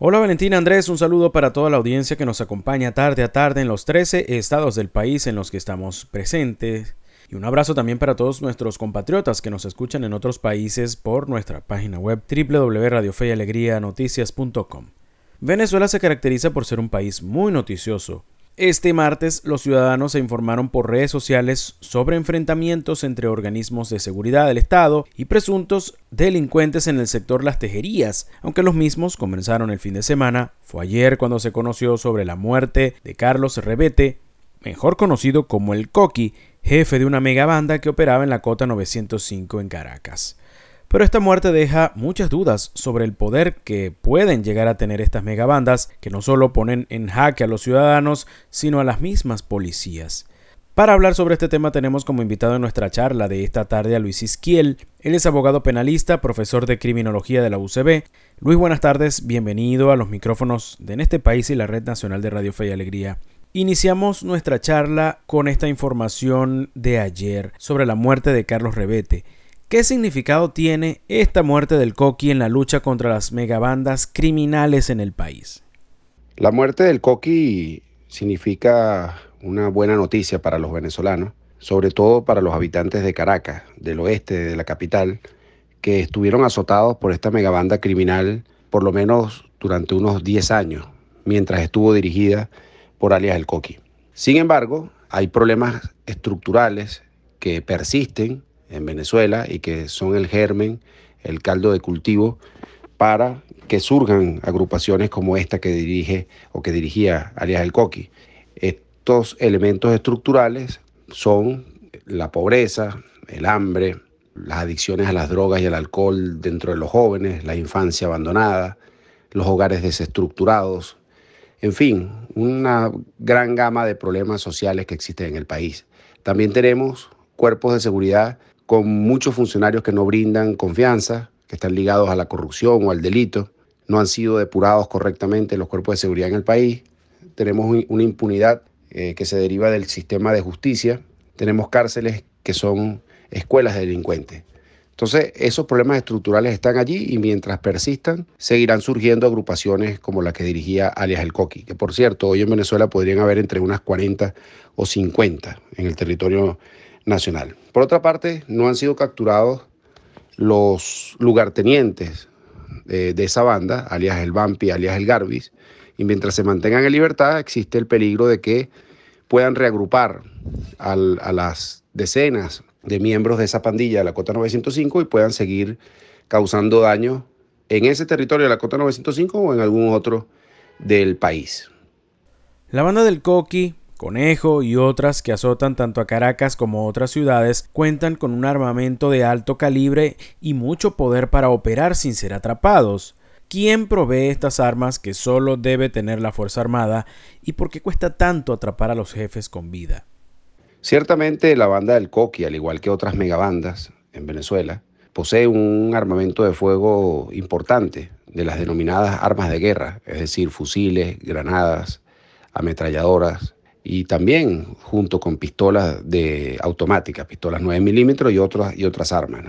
Hola Valentina Andrés, un saludo para toda la audiencia que nos acompaña tarde a tarde en los 13 estados del país en los que estamos presentes. Y un abrazo también para todos nuestros compatriotas que nos escuchan en otros países por nuestra página web www.radiofeyalegrianoticias.com. Venezuela se caracteriza por ser un país muy noticioso, este martes, los ciudadanos se informaron por redes sociales sobre enfrentamientos entre organismos de seguridad del Estado y presuntos delincuentes en el sector Las Tejerías, aunque los mismos comenzaron el fin de semana. Fue ayer cuando se conoció sobre la muerte de Carlos Rebete, mejor conocido como el Coqui, jefe de una megabanda que operaba en la Cota 905 en Caracas. Pero esta muerte deja muchas dudas sobre el poder que pueden llegar a tener estas megabandas, que no solo ponen en jaque a los ciudadanos, sino a las mismas policías. Para hablar sobre este tema tenemos como invitado en nuestra charla de esta tarde a Luis Isquiel. Él es abogado penalista, profesor de criminología de la UCB. Luis, buenas tardes, bienvenido a los micrófonos de En este país y la Red Nacional de Radio Fe y Alegría. Iniciamos nuestra charla con esta información de ayer sobre la muerte de Carlos Rebete. ¿Qué significado tiene esta muerte del Coqui en la lucha contra las megabandas criminales en el país? La muerte del Coqui significa una buena noticia para los venezolanos, sobre todo para los habitantes de Caracas, del oeste de la capital, que estuvieron azotados por esta megabanda criminal por lo menos durante unos 10 años, mientras estuvo dirigida por alias el Coqui. Sin embargo, hay problemas estructurales que persisten en Venezuela y que son el germen, el caldo de cultivo para que surjan agrupaciones como esta que dirige o que dirigía alias el Coqui. Estos elementos estructurales son la pobreza, el hambre, las adicciones a las drogas y al alcohol dentro de los jóvenes, la infancia abandonada, los hogares desestructurados, en fin, una gran gama de problemas sociales que existen en el país. También tenemos cuerpos de seguridad con muchos funcionarios que no brindan confianza, que están ligados a la corrupción o al delito, no han sido depurados correctamente los cuerpos de seguridad en el país, tenemos una impunidad eh, que se deriva del sistema de justicia, tenemos cárceles que son escuelas de delincuentes. Entonces, esos problemas estructurales están allí y mientras persistan, seguirán surgiendo agrupaciones como la que dirigía alias El Coqui, que por cierto, hoy en Venezuela podrían haber entre unas 40 o 50 en el territorio nacional. Por otra parte, no han sido capturados los lugartenientes de, esa banda, alias el Vampi, alias el Garbis, y mientras se mantengan en libertad existe el peligro de que puedan reagrupar a las decenas de miembros de esa pandilla de la Cota 905 y puedan seguir causando daño en ese territorio de la Cota 905 o en algún otro del país. La banda del Coqui Conejo y otras que azotan tanto a Caracas como a otras ciudades cuentan con un armamento de alto calibre y mucho poder para operar sin ser atrapados. ¿Quién provee estas armas que solo debe tener la Fuerza Armada y por qué cuesta tanto atrapar a los jefes con vida? Ciertamente la banda del Coqui, al igual que otras megabandas en Venezuela, posee un armamento de fuego importante de las denominadas armas de guerra, es decir, fusiles, granadas, ametralladoras, y también junto con pistolas de automáticas, pistolas 9 milímetros y, otras, y otras armas.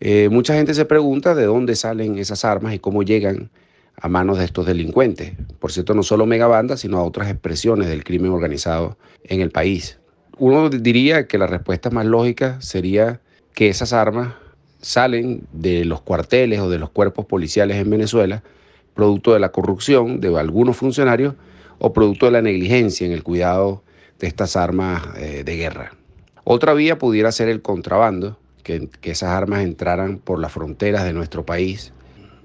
Eh, mucha gente se pregunta de dónde salen esas armas y cómo llegan a manos de estos delincuentes. Por cierto, no solo megabandas, sino a otras expresiones del crimen organizado en el país. Uno diría que la respuesta más lógica sería que esas armas salen de los cuarteles o de los cuerpos policiales en Venezuela, producto de la corrupción de algunos funcionarios o producto de la negligencia en el cuidado de estas armas eh, de guerra. Otra vía pudiera ser el contrabando, que, que esas armas entraran por las fronteras de nuestro país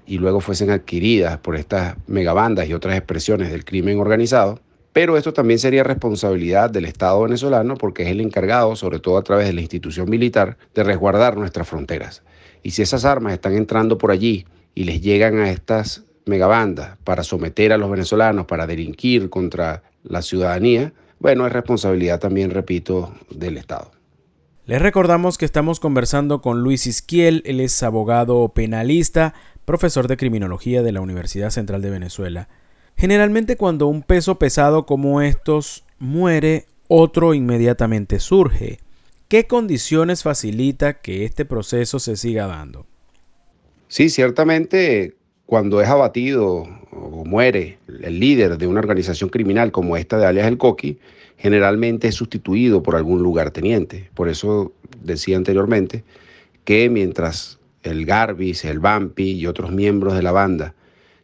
y luego fuesen adquiridas por estas megabandas y otras expresiones del crimen organizado. Pero esto también sería responsabilidad del Estado venezolano porque es el encargado, sobre todo a través de la institución militar, de resguardar nuestras fronteras. Y si esas armas están entrando por allí y les llegan a estas megabanda para someter a los venezolanos, para delinquir contra la ciudadanía, bueno, es responsabilidad también, repito, del Estado. Les recordamos que estamos conversando con Luis Isquiel, él es abogado penalista, profesor de criminología de la Universidad Central de Venezuela. Generalmente cuando un peso pesado como estos muere, otro inmediatamente surge. ¿Qué condiciones facilita que este proceso se siga dando? Sí, ciertamente cuando es abatido o muere el líder de una organización criminal como esta de alias El Coqui, generalmente es sustituido por algún lugarteniente. Por eso decía anteriormente que mientras el Garbis, el Vampi y otros miembros de la banda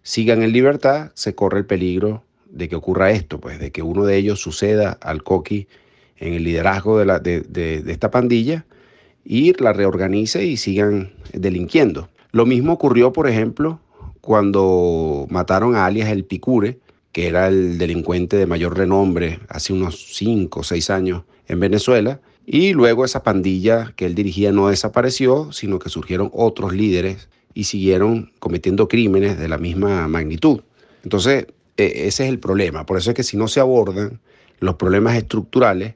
sigan en libertad, se corre el peligro de que ocurra esto, pues de que uno de ellos suceda al Coqui en el liderazgo de, la, de esta pandilla y la reorganice y sigan delinquiendo. Lo mismo ocurrió, por ejemplo, cuando mataron a alias El Picure, que era el delincuente de mayor renombre hace unos 5 o 6 años en Venezuela, y luego esa pandilla que él dirigía no desapareció, sino que surgieron otros líderes y siguieron cometiendo crímenes de la misma magnitud. Entonces, e, ese es el problema. Por eso es que si no se abordan los problemas estructurales,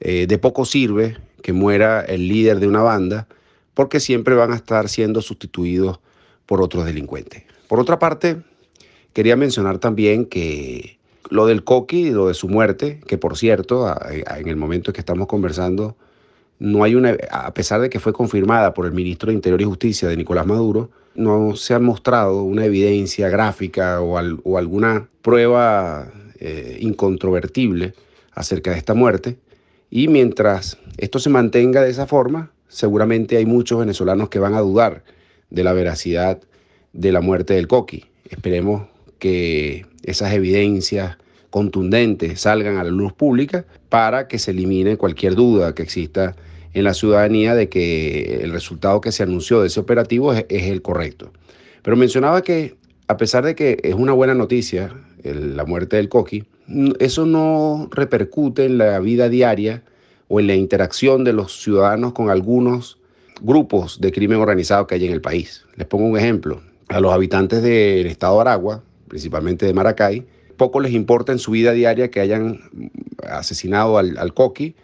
eh, de poco sirve que muera el líder de una banda, porque siempre van a estar siendo sustituidos por otros delincuentes. Por otra parte, quería mencionar también que lo del Coqui y lo de su muerte, que por cierto, en el momento en que estamos conversando, no hay una, a pesar de que fue confirmada por el ministro de Interior y Justicia de Nicolás Maduro, no se ha mostrado una evidencia gráfica o, alguna prueba eh, incontrovertible acerca de esta muerte. Y mientras esto se mantenga de esa forma, seguramente hay muchos venezolanos que van a dudar de la veracidad de la muerte del Coqui. Esperemos que esas evidencias contundentes salgan a la luz pública para que se elimine cualquier duda que exista en la ciudadanía de que el resultado que se anunció de ese operativo es, el correcto. Pero mencionaba que a pesar de que es una buena noticia la muerte del Coqui, eso no repercute en la vida diaria o en la interacción de los ciudadanos con algunos grupos de crimen organizado que hay en el país. Les pongo un ejemplo. A los habitantes del estado de Aragua, principalmente de Maracay, poco les importa en su vida diaria que hayan asesinado al, al Coqui,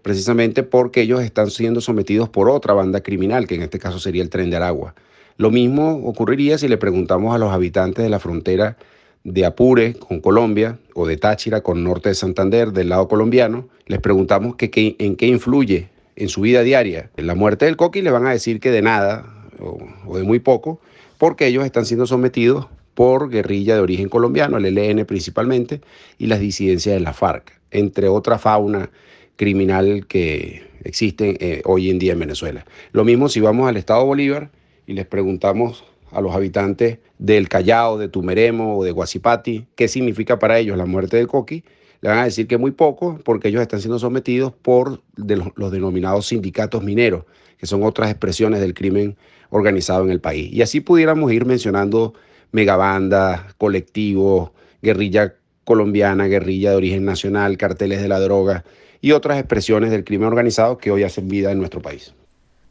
precisamente porque ellos están siendo sometidos por otra banda criminal, que en este caso sería el Tren de Aragua. Lo mismo ocurriría si le preguntamos a los habitantes de la frontera de Apure con Colombia o de Táchira con Norte de Santander del lado colombiano, les preguntamos en qué influye en su vida diaria la muerte del coqui, le van a decir que de nada o de muy poco, porque ellos están siendo sometidos por guerrilla de origen colombiano, el ELN principalmente, y las disidencias de la FARC, entre otra fauna criminal que existe eh, hoy en día en Venezuela. Lo mismo si vamos al Estado Bolívar y les preguntamos a los habitantes del Callao, de Tumeremo o de Guasipati, qué significa para ellos la muerte del Coqui, le van a decir que muy poco porque ellos están siendo sometidos por los, denominados sindicatos mineros, que son otras expresiones del crimen organizado en el país. Y así pudiéramos ir mencionando megabandas, colectivos, guerrilla colombiana, guerrilla de origen nacional, carteles de la droga y otras expresiones del crimen organizado que hoy hacen vida en nuestro país.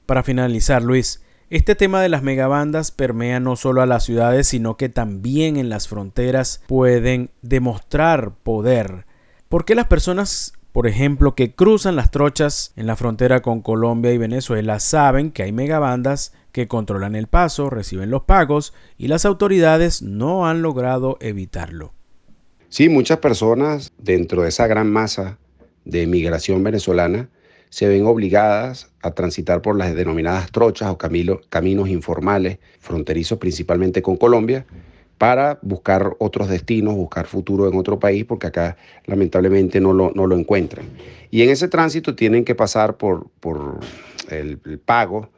Para finalizar, Luis, este tema de las megabandas permea no solo a las ciudades, sino que también en las fronteras pueden demostrar poder. ¿Por qué las personas, por ejemplo, que cruzan las trochas en la frontera con Colombia y Venezuela saben que hay megabandas que controlan el paso, reciben los pagos y las autoridades no han logrado evitarlo? Sí, muchas personas dentro de esa gran masa de migración venezolana se ven obligadas a transitar por las denominadas trochas o caminos informales, fronterizos principalmente con Colombia, para buscar otros destinos, buscar futuro en otro país, porque acá lamentablemente no lo, no lo encuentran. Y en ese tránsito tienen que pasar por, por el, pago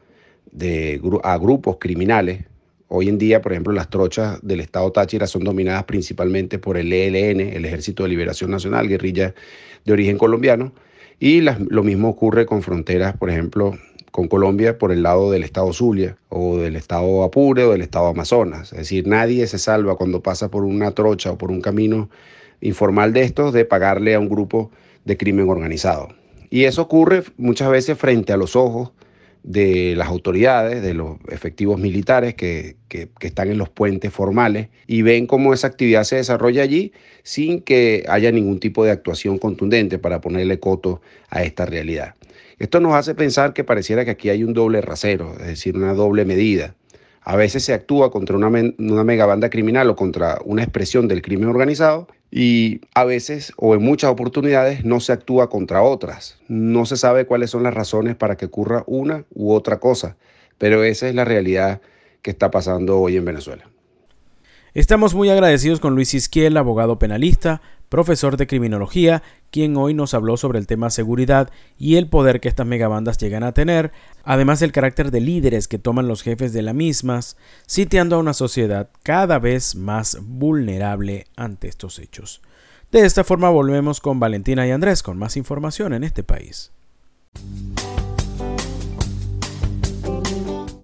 de, a grupos criminales. Hoy en día, por ejemplo, las trochas del Estado Táchira son dominadas principalmente por el ELN, el Ejército de Liberación Nacional, guerrilla de origen colombiano, y lo mismo ocurre con fronteras, por ejemplo, con Colombia por el lado del estado Zulia o del estado Apure o del estado Amazonas. Es decir, nadie se salva cuando pasa por una trocha o por un camino informal de estos de pagarle a un grupo de crimen organizado. Y eso ocurre muchas veces frente a los ojos de las autoridades, de los efectivos militares que, que, están en los puentes formales y ven cómo esa actividad se desarrolla allí sin que haya ningún tipo de actuación contundente para ponerle coto a esta realidad. Esto nos hace pensar que pareciera que aquí hay un doble rasero, es decir, una doble medida. A veces se actúa contra una, una megabanda criminal o contra una expresión del crimen organizado y a veces o en muchas oportunidades no se actúa contra otras. No se sabe cuáles son las razones para que ocurra una u otra cosa, pero esa es la realidad que está pasando hoy en Venezuela. Estamos muy agradecidos con Luis Isquiel, abogado penalista, profesor de criminología, quien hoy nos habló sobre el tema seguridad y el poder que estas megabandas llegan a tener, además del carácter de líderes que toman los jefes de las mismas, sitiando a una sociedad cada vez más vulnerable ante estos hechos. De esta forma volvemos con Valentina y Andrés con más información en este país.